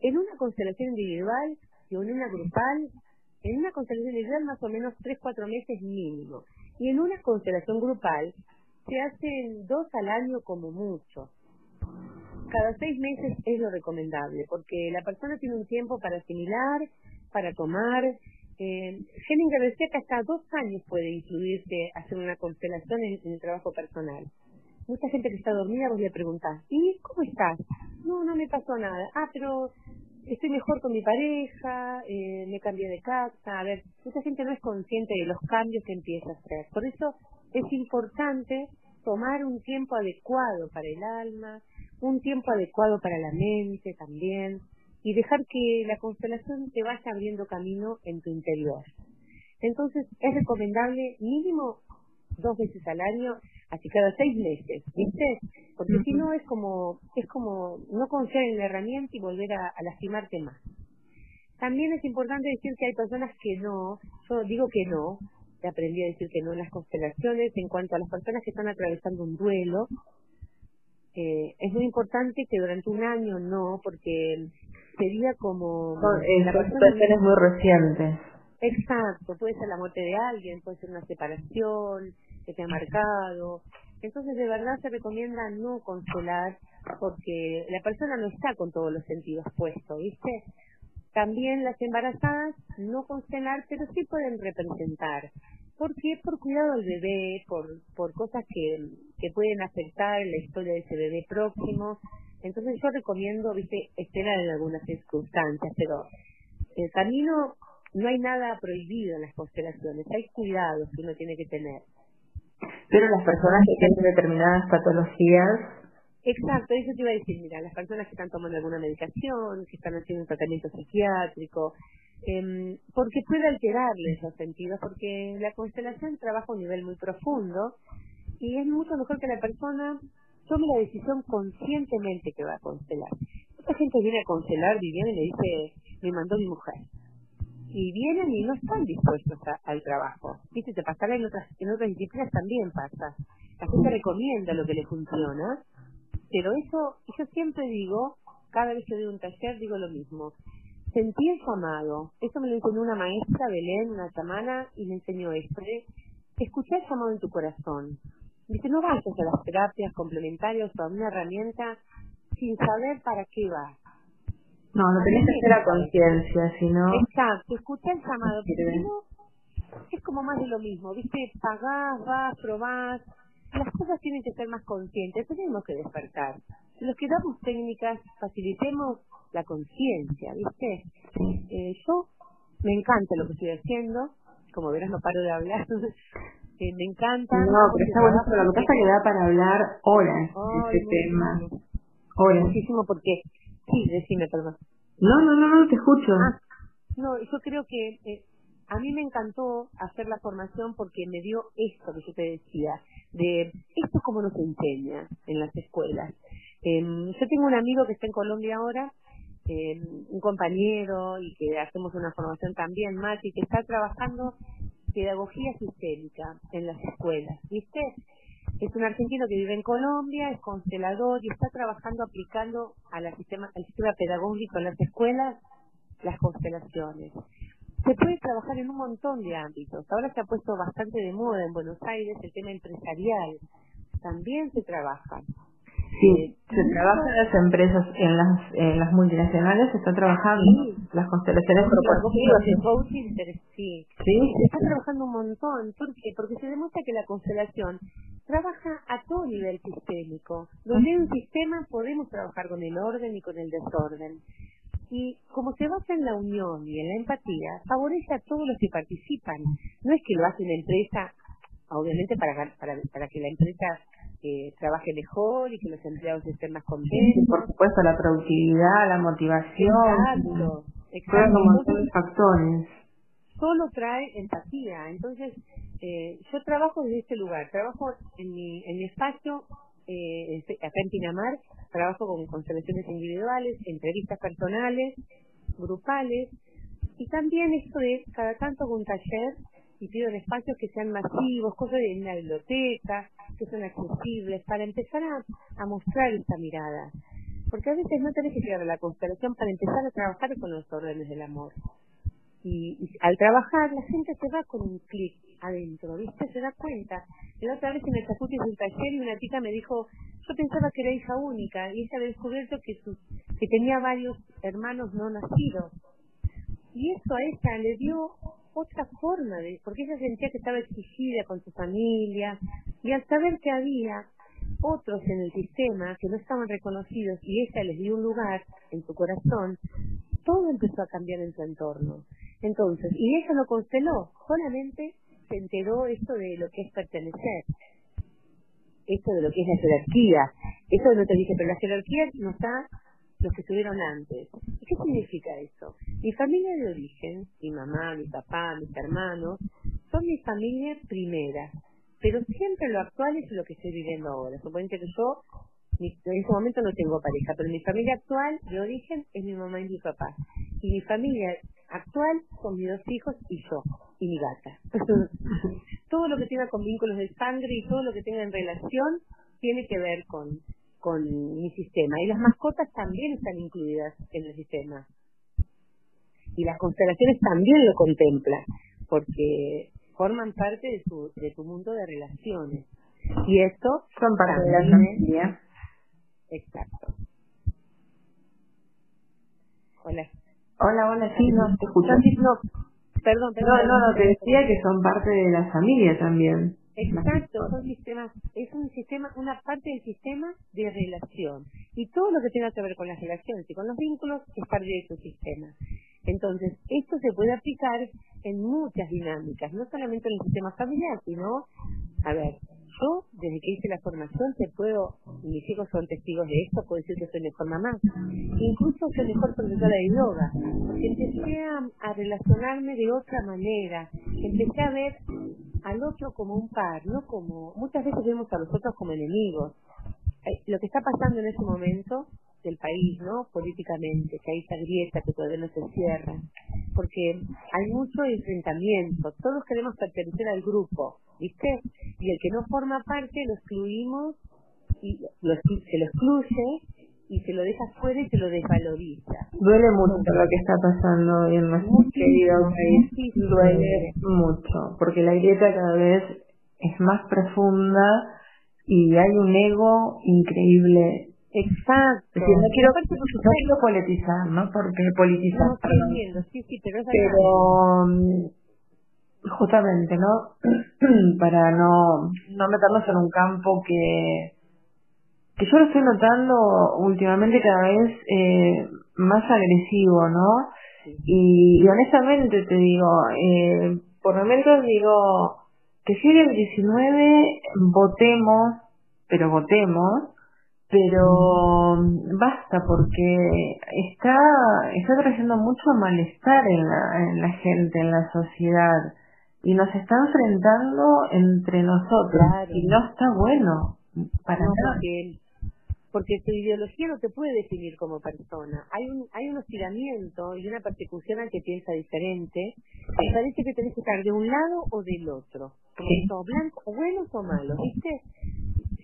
En una constelación individual y en una grupal, en una constelación individual más o menos 3-4 meses mínimo. Y en una constelación grupal se hacen dos al año como mucho. Cada seis meses es lo recomendable, porque la persona tiene un tiempo para asimilar, para tomar. Eh, decía que hasta dos años puede incluirse hacer una constelación en, el trabajo personal. Mucha gente que está dormida vos le preguntás, ¿y cómo estás? No, no me pasó nada. Ah, pero estoy mejor con mi pareja, eh, me cambié de casa. A ver, mucha gente no es consciente de los cambios que empieza a hacer. Por eso es importante tomar un tiempo adecuado para el alma, un tiempo adecuado para la mente también, y dejar que la constelación te vaya abriendo camino en tu interior. Entonces es recomendable mínimo dos veces al año, así cada seis meses, ¿viste? Porque si no es como, es como no confiar en la herramienta y volver a, a lastimarte más. También es importante decir que hay personas que no, yo digo que no, aprendí a decir que no en las constelaciones. En cuanto a las personas que están atravesando un duelo, eh, es muy importante que durante un año no, porque sería como... Son situaciones muy recientes. Exacto, puede ser la muerte de alguien, puede ser una separación que te ha marcado. Entonces, de verdad se recomienda no constelar porque la persona no está con todos los sentidos puestos, ¿viste? También las embarazadas no constelar, pero sí pueden representar. ¿Por qué? Por cuidado del bebé, por, por cosas que, que pueden afectar la historia de ese bebé próximo. Entonces yo recomiendo, viste, esperar en algunas circunstancias, pero el camino no hay nada prohibido en las constelaciones, hay cuidados que uno tiene que tener. Pero las personas que tienen determinadas patologías Exacto, eso te iba a decir, mira, las personas que están tomando alguna medicación, que están haciendo un tratamiento psiquiátrico, eh, porque puede alterarles los sentidos, porque la constelación trabaja a un nivel muy profundo y es mucho mejor que la persona tome la decisión conscientemente que va a constelar. Mucha gente viene a constelar, Viviana, y le dice, me mandó mi mujer. Y vienen y no están dispuestos al trabajo. Viste, te pasará en otras, en otras disciplinas también pasa. La gente recomienda lo que le funciona, pero eso, yo siempre digo, cada vez que doy un taller digo lo mismo. Sentí el llamado. Eso me lo enseñó una maestra, Belén, una chamana, y me enseñó esto. ¿eh? Escuchá el llamado en tu corazón. Dice, no vayas a las terapias complementarias o a una herramienta sin saber para qué vas. No, no tenés que hacer la conciencia, sino... Exacto, escucha el llamado. Pero es como más de lo mismo, ¿viste? Pagás, vas, probás. Las cosas tienen que ser más conscientes, tenemos que despertar. Los que damos técnicas, facilitemos la conciencia, ¿viste? Eh, yo me encanta lo que estoy haciendo, como verás no paro de hablar, eh, me encanta. No, pero está bueno, pero lo que pasa es que da para hablar horas de este tema. Horas. Muchísimo porque, sí, decime, perdón. No, no, no, no, te escucho. Ah, no, yo creo que eh, a mí me encantó hacer la formación porque me dio esto que yo te decía, de esto como nos enseña en las escuelas. Eh, yo tengo un amigo que está en Colombia ahora, eh, un compañero y que hacemos una formación también, Mati, que está trabajando pedagogía sistémica en las escuelas, ¿viste? Es un argentino que vive en Colombia, es constelador y está trabajando aplicando a la sistema, al sistema pedagógico en las escuelas las constelaciones. Se puede trabajar en un montón de ámbitos. Ahora se ha puesto bastante de moda en Buenos Aires el tema empresarial. También se trabaja. Sí, se trabaja en las empresas, en las, en las multinacionales se está trabajando las constelaciones corporativas. Sí. sí, se está trabajando un montón. ¿Por qué? Porque se demuestra que la constelación trabaja a todo nivel sistémico. Donde hay un sistema podemos trabajar con el orden y con el desorden. Y como se basa en la unión y en la empatía, favorece a todos los que participan. No es que lo hace una empresa, obviamente para, para, para que la empresa eh, trabaje mejor y que los empleados estén más contentos. por supuesto, la productividad, la motivación. Exacto, exacto. Entonces, factores. Solo trae empatía. Entonces, eh, yo trabajo desde este lugar, trabajo en mi, en mi espacio, eh, acá en Pinamar, trabajo con constelaciones individuales, entrevistas personales, grupales, y también esto de cada tanto con un taller y pido espacios que sean masivos, cosas de una biblioteca, que son accesibles, para empezar a, mostrar esta mirada. Porque a veces no tenés que llegar a la constelación para empezar a trabajar con los órdenes del amor. Y, al trabajar la gente se va con un clic adentro, ¿viste? Se da cuenta. La otra vez en el Chacuti de un taller y una chica me dijo, yo pensaba que era hija única y ella había descubierto que, que tenía varios hermanos no nacidos. Y eso a ella le dio otra forma de, porque ella sentía que estaba exigida con su familia y al saber que había otros en el sistema que no estaban reconocidos y ella les dio un lugar en su corazón, todo empezó a cambiar en su entorno. Entonces, y ella lo consteló, solamente se enteró esto de lo que es pertenecer, esto de lo que es la jerarquía. Eso no te dice, pero la jerarquía no está los que estuvieron antes. ¿Y qué significa eso? Mi familia de origen, mi mamá, mi papá, mis hermanos, son mi familia primera, pero siempre lo actual es lo que estoy viviendo ahora. Suponete que yo en ese momento no tengo pareja, pero mi familia actual de origen es mi mamá y mi papá. Y mi familia actual son mis dos hijos y yo, y mi gata. todo lo que tenga con vínculos de sangre y todo lo que tenga en relación tiene que ver con, con mi sistema. Y las mascotas también están incluidas en el sistema. Y las constelaciones también lo contemplan, porque forman parte de tu, de tu mundo de relaciones. Y esto son parte de la familia. Exacto. Hola. Hola, hola, sí, no, te escucho. No, perdón, perdón. No, no, no, te decía que son parte de la familia también. Exacto, son sistemas, es un sistema, una parte del sistema de relación. Y todo lo que tenga que ver con las relaciones y con los vínculos es parte de su sistema. Entonces, esto se puede aplicar en muchas dinámicas, no solamente en el sistema familiar, sino, a ver, yo, desde que hice la formación, te puedo, mis hijos son testigos de esto, puedo decir que soy mejor mamá. Incluso soy mejor profesora de yoga. Empecé a, relacionarme de otra manera. Empecé a ver al otro como un par, no como... Muchas veces vemos a los otros como enemigos. Eh, lo que está pasando en ese momento del país, ¿no? Políticamente, que hay esa grieta que todavía no se cierra. Porque hay mucho enfrentamiento. Todos queremos pertenecer al grupo ¿viste? Y el que no forma parte lo excluimos y lo, se lo excluye y se lo deja fuera y se lo desvaloriza. Duele mucho lo que está pasando en nuestro querido país. Duele mucho, porque la grieta cada vez es más profunda y hay un ego increíble. Exacto. no quiero, no quiero politizar, ¿no? Porque politizar. No, sí, sí, pero, pero justamente, ¿no? Para no, no meternos en un campo que, que yo lo estoy notando últimamente cada vez eh, más agresivo, ¿no? Y, honestamente te digo, eh, por momentos digo que si el 19 votemos, pero votemos, pero basta porque está está trayendo mucho malestar en la, en la gente, en la sociedad y nos está enfrentando entre nosotros y no está bueno para nada porque tu ideología no te puede definir como persona. Hay un hay un hostigamiento y una persecución al que piensa diferente. Sí. Parece que tenés que estar de un lado o del otro. Como blancos, buenos o malos, ¿viste?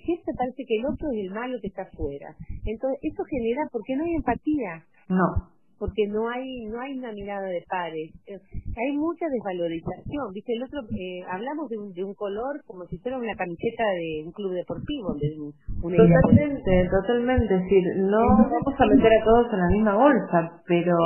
Siempre parece que el otro es el malo que está afuera. Entonces, eso genera, porque no hay empatía. No. Porque no hay no hay una mirada de pares. Eh, hay mucha desvalorización. Viste el otro eh, hablamos de un, de un color como si fuera una camiseta de un club deportivo de una totalmente totalmente. Es decir no vamos a meter a todos en la misma bolsa pero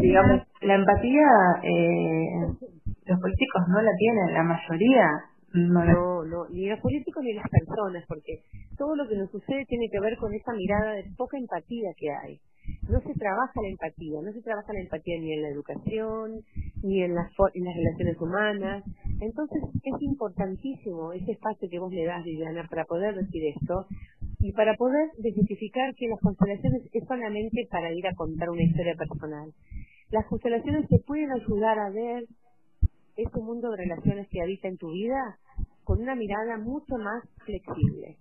digamos la empatía eh, los políticos no la tienen la mayoría no, no, no, ni los políticos ni las personas, porque todo lo que nos sucede tiene que ver con esa mirada de poca empatía que hay no se trabaja la empatía, no se trabaja la empatía ni en la educación, ni en las, en las relaciones humanas. Entonces es importantísimo ese espacio que vos le das, Viviana, para poder decir esto y para poder desmitificar que las constelaciones es solamente para ir a contar una historia personal. Las constelaciones te pueden ayudar a ver ese mundo de relaciones que habita en tu vida con una mirada mucho más flexible.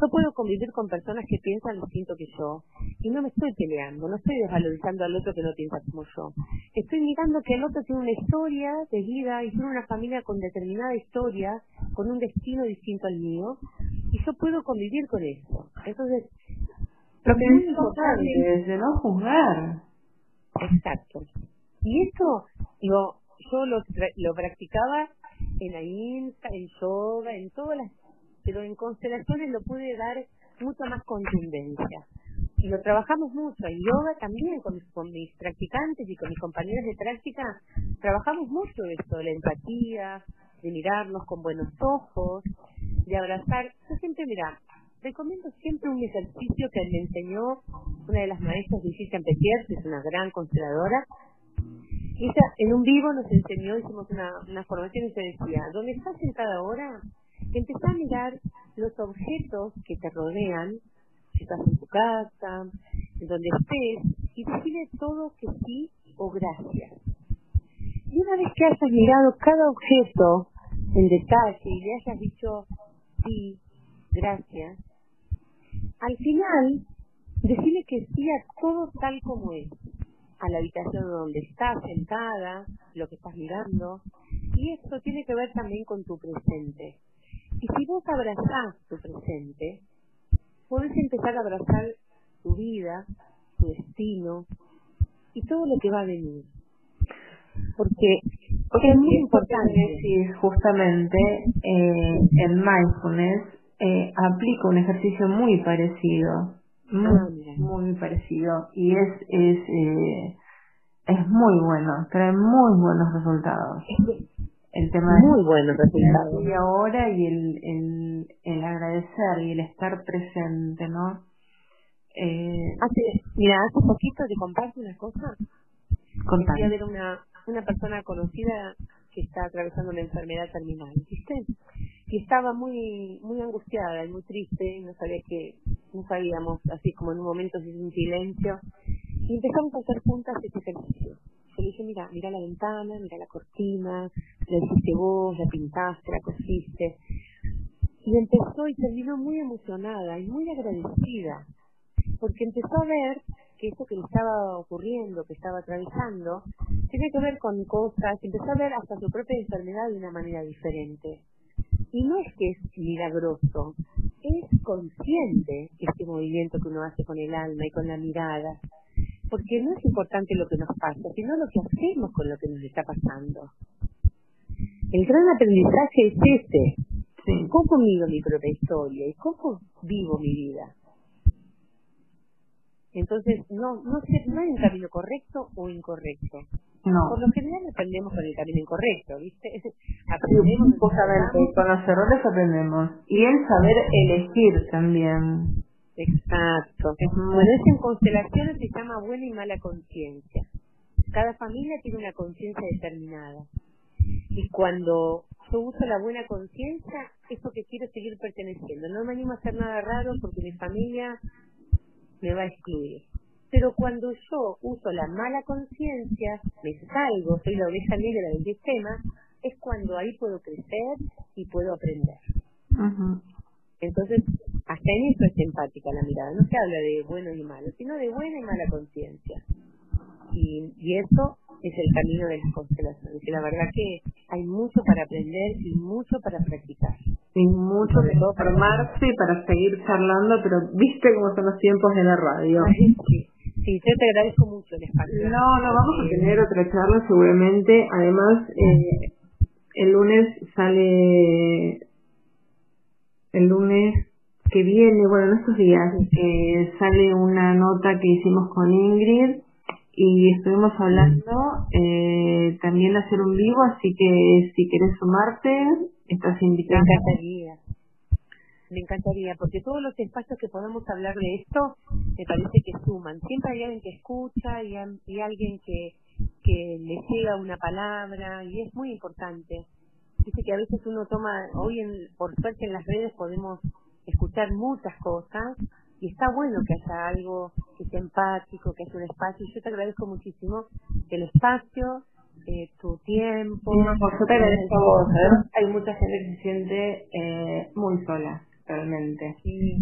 Yo puedo convivir con personas que piensan distinto que yo y no me estoy peleando, no estoy desvalorizando al otro que no piensa como yo. Estoy mirando que el otro tiene una historia de vida y tiene una familia con determinada historia, con un destino distinto al mío y yo puedo convivir con eso. Entonces, lo que es importante es de no juzgar. Exacto. Y esto, digo, yo lo, lo practicaba en la Insta, en yoga, en todas las pero en constelaciones lo pude dar mucha más contundencia. Y lo trabajamos mucho. En yoga también, con mis, practicantes y con mis compañeros de práctica, trabajamos mucho esto, la empatía, de mirarnos con buenos ojos, de abrazar. Yo siempre, mira, recomiendo siempre un ejercicio que me enseñó una de las maestras de Gillian Petier, que es una gran consteladora. Ella en un vivo nos enseñó, hicimos una, formación y se decía, ¿dónde estás sentada ahora? Empezá a mirar los objetos que te rodean, si estás en tu casa, en donde estés, y decide todo que sí o gracias. Y una vez que hayas mirado cada objeto en detalle y le hayas dicho sí, gracias, al final decide que sí a todo tal como es, a la habitación donde estás sentada, lo que estás mirando, y esto tiene que ver también con tu presente. Y si vos abrazás tu presente, podés empezar a abrazar tu vida, tu destino y todo lo que va a venir. Porque, es muy importante decir justamente eh, en mindfulness eh, aplico un ejercicio muy parecido, muy, ah, muy parecido. Y es es eh, es muy bueno, trae muy buenos resultados. El tema muy buenos resultados. y ahora y el, el, el agradecer y el estar presente no eh, hace mira hace poquito te comparto una cosa. A ver una una persona conocida que está atravesando una enfermedad terminal ¿viste? Y estaba muy muy angustiada y muy triste no sabía que no sabíamos así como en un momento se hizo un silencio y empezamos a hacer juntas este ejercicio yo le dije, mira, mira la ventana, mira la cortina, la hiciste vos, la pintaste, la cosiste. Y empezó y terminó muy emocionada y muy agradecida, porque empezó a ver que eso que le estaba ocurriendo, que estaba atravesando, tiene que ver con cosas, empezó a ver hasta su propia enfermedad de una manera diferente. Y no es que es milagroso, es consciente este movimiento que uno hace con el alma y con la mirada porque no es importante lo que nos pasa, sino lo que hacemos con lo que nos está pasando. El gran aprendizaje es este. ¿Cómo mido mi propia historia y cómo vivo mi vida? Entonces, no, no, sé, no hay un camino correcto o incorrecto. No. Por lo general aprendemos con el camino incorrecto, ¿viste? aprendemos justamente, con los errores aprendemos. Y el saber elegir también. Exacto. Bueno, eso en constelaciones se llama buena y mala conciencia. Cada familia tiene una conciencia determinada. Y cuando yo uso la buena conciencia, es porque quiero seguir perteneciendo. No me animo a hacer nada raro porque mi familia me va a excluir. Pero cuando yo uso la mala conciencia, me salgo, soy la oveja negra del sistema, es cuando ahí puedo crecer y puedo aprender. Entonces, hasta en eso es empática la mirada. No se habla de bueno y malo, sino de buena y mala conciencia. Y, y eso es el camino de las constelaciones. Y la verdad que hay mucho para aprender y mucho para practicar. Y mucho de formarse y para seguir charlando, pero viste cómo son los tiempos de la radio. Sí, yo te agradezco mucho el espacio. No, no, vamos a tener otra charla seguramente. Además, eh, el lunes sale, el lunes que viene, bueno, en estos días, eh, sale una nota que hicimos con Ingrid y estuvimos hablando eh, también de hacer un vivo, así que si quieres sumarte, estás invitada. Me encantaría porque todos los espacios que podamos hablar de esto me parece que suman. Siempre hay alguien que escucha y, hay alguien que, que le llega una palabra y es muy importante. Dice que a veces uno toma, hoy en, por suerte en las redes podemos escuchar muchas cosas y está bueno que haya algo que sea empático, que haya un espacio. Yo te agradezco muchísimo el espacio, eh, tu tiempo. yo te agradezco a vos. Hay mucha gente que se siente eh, muy sola realmente. Sí,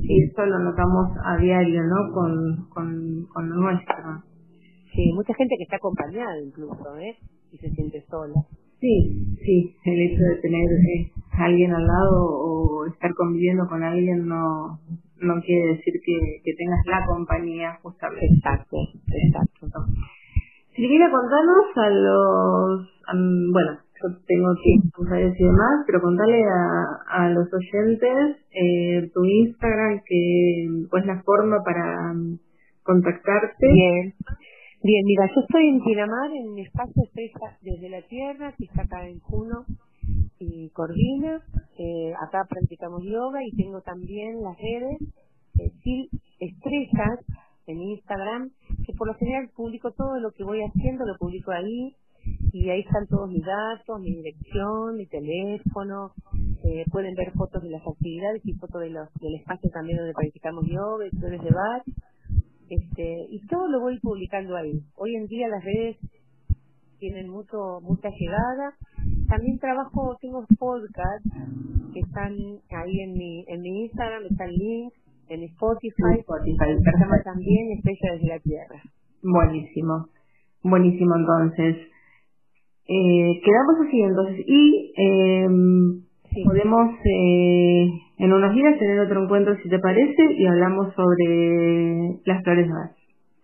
y eso lo notamos a diario, ¿no? Con, con, con lo nuestro. Sí, mucha gente que está acompañada incluso, ¿eh? Y se siente sola. Sí, sí, el hecho de tener eh, alguien al lado o estar conviviendo con alguien no no quiere decir que, que tengas la compañía justamente. Exacto, exacto. Silvina, contanos a los, bueno, tengo tiempo y demás, pero contale a, a los oyentes eh, tu Instagram, que pues la forma para um, contactarte. Bien. Bien, mira, yo estoy en Pinamar, en mi espacio estoy desde la Tierra, que está acá en Juno y Corvina. Eh, acá practicamos yoga y tengo también las redes eh, Estrellas en Instagram, que por lo general publico todo lo que voy haciendo, lo publico ahí y ahí están todos mis datos, mi dirección, mi teléfono, eh, pueden ver fotos de las actividades y fotos de los, del espacio también donde practicamos yoga, historias de bar, este, y todo lo voy publicando ahí. Hoy en día las redes tienen mucho mucha llegada. También trabajo, tengo podcasts que están ahí en mi en mi Instagram, están links en Spotify, Spotify, también Estrella desde la Tierra. Buenísimo, buenísimo entonces. Eh, quedamos así entonces y eh, podemos eh, en unos días tener otro encuentro si te parece y hablamos sobre las flores más.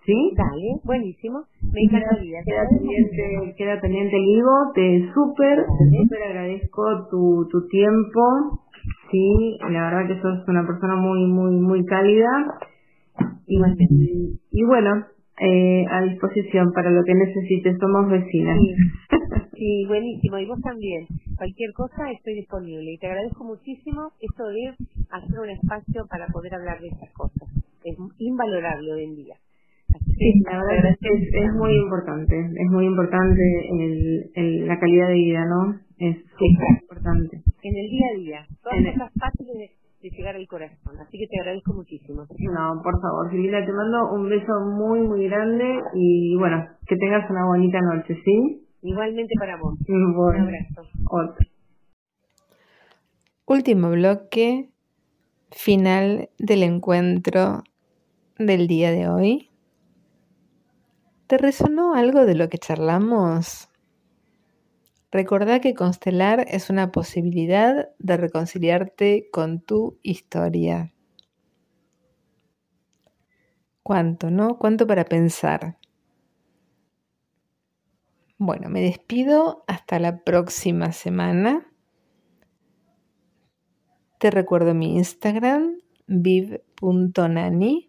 ¿Sí? Dale, buenísimo. Me encantaría. Queda pendiente, queda pendiente el Ivo. Te súper, súper agradezco tu, tu tiempo. Sí, la verdad que sos una persona muy, muy, muy cálida. Y, y bueno, eh, a disposición para lo que necesites. Somos vecinas. Sí. buenísimo. Y vos también. Cualquier cosa estoy disponible. Y te agradezco muchísimo esto de hacer un espacio para poder hablar de estas cosas. Es invalorable hoy en día. sí, la verdad es es, muy importante. Es muy importante el, el, la calidad de vida, ¿no? Es muy importante. En el día a día. Todas cosas fáciles de llegar al corazón. Así que te agradezco muchísimo. No, por favor, Silvina, te mando un beso muy, muy grande y bueno, que tengas una bonita noche, ¿sí? Igualmente para vos. Un abrazo. Otro. Último bloque, final del encuentro del día de hoy. ¿Te resonó algo de lo que charlamos? Recordá que constelar es una posibilidad de reconciliarte con tu historia. ¿Cuánto, no? ¿Cuánto para pensar? Bueno, me despido hasta la próxima semana. Te recuerdo mi Instagram, viv.nani,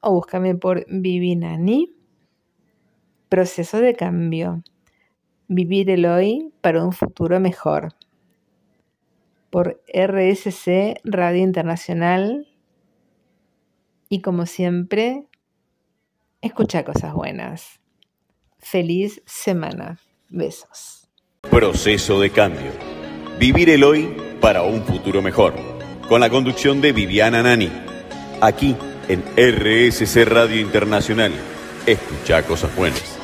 o búscame por vivinani. Proceso de cambio. Vivir el hoy para un futuro mejor. Por RSC Radio Internacional. Y como siempre, escucha cosas buenas. Feliz semana. Besos. Proceso de cambio. Vivir el hoy para un futuro mejor. Con la conducción de Viviana Nani. Aquí en RSC Radio Internacional. Escucha cosas buenas.